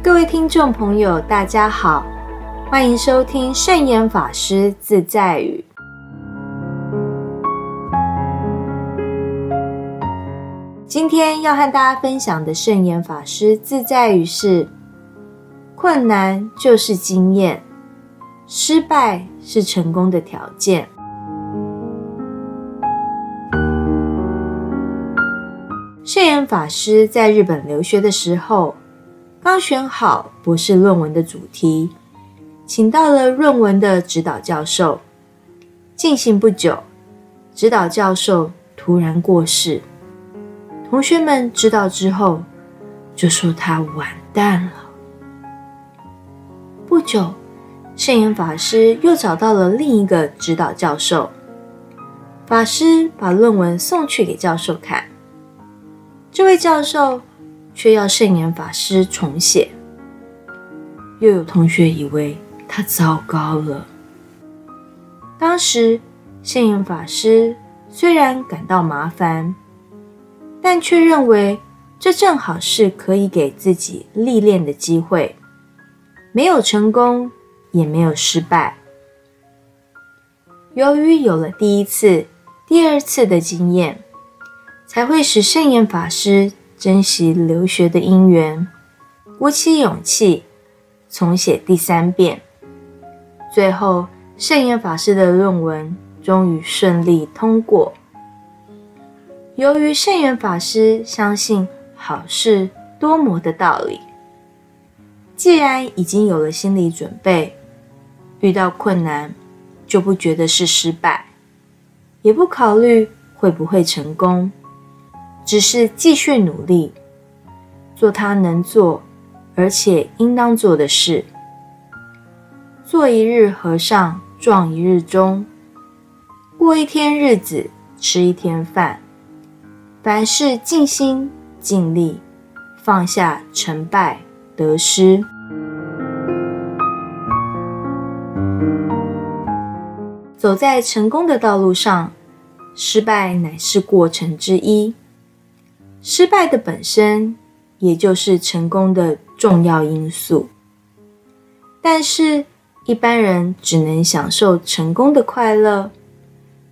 各位听众朋友，大家好，欢迎收听圣严法师自在语。今天要和大家分享的圣严法师自在语是：困难就是经验，失败是成功的条件。圣严法师在日本留学的时候，刚选好博士论文的主题，请到了论文的指导教授。进行不久，指导教授突然过世。同学们知道之后，就说他完蛋了。不久，圣严法师又找到了另一个指导教授。法师把论文送去给教授看。这位教授却要圣严法师重写，又有同学以为他糟糕了。当时圣严法师虽然感到麻烦，但却认为这正好是可以给自己历练的机会，没有成功，也没有失败。由于有了第一次、第二次的经验。才会使圣严法师珍惜留学的因缘，鼓起勇气重写第三遍。最后，圣严法师的论文终于顺利通过。由于圣严法师相信好事多磨的道理，既然已经有了心理准备，遇到困难就不觉得是失败，也不考虑会不会成功。只是继续努力，做他能做而且应当做的事。做一日和尚撞一日钟，过一天日子吃一天饭。凡事尽心尽力，放下成败得失。走在成功的道路上，失败乃是过程之一。失败的本身，也就是成功的重要因素。但是，一般人只能享受成功的快乐，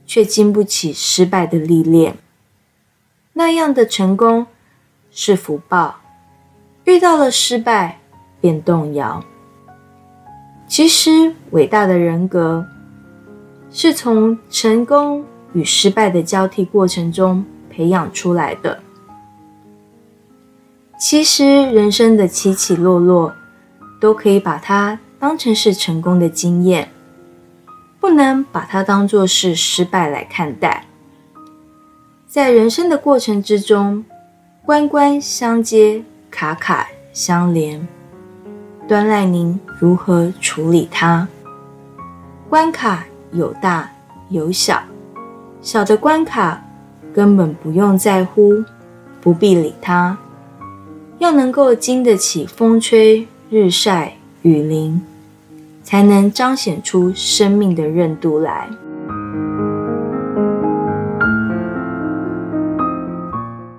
却经不起失败的历练。那样的成功是福报，遇到了失败便动摇。其实，伟大的人格是从成功与失败的交替过程中培养出来的。其实，人生的起起落落，都可以把它当成是成功的经验，不能把它当作是失败来看待。在人生的过程之中，关关相接，卡卡相连，端赖您如何处理它。关卡有大有小，小的关卡根本不用在乎，不必理它。要能够经得起风吹日晒雨淋，才能彰显出生命的韧度来。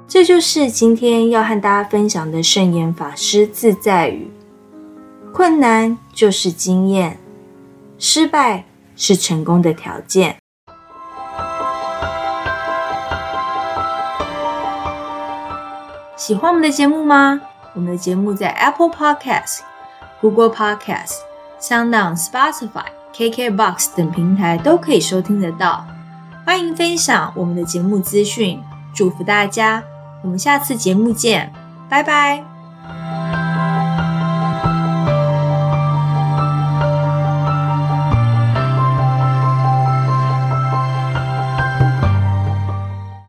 这就是今天要和大家分享的圣严法师自在语：困难就是经验，失败是成功的条件。喜欢我们的节目吗？我们的节目在 Apple Podcast、Google Podcast、SoundOn、Spotify、KKBox 等平台都可以收听得到。欢迎分享我们的节目资讯，祝福大家！我们下次节目见，拜拜。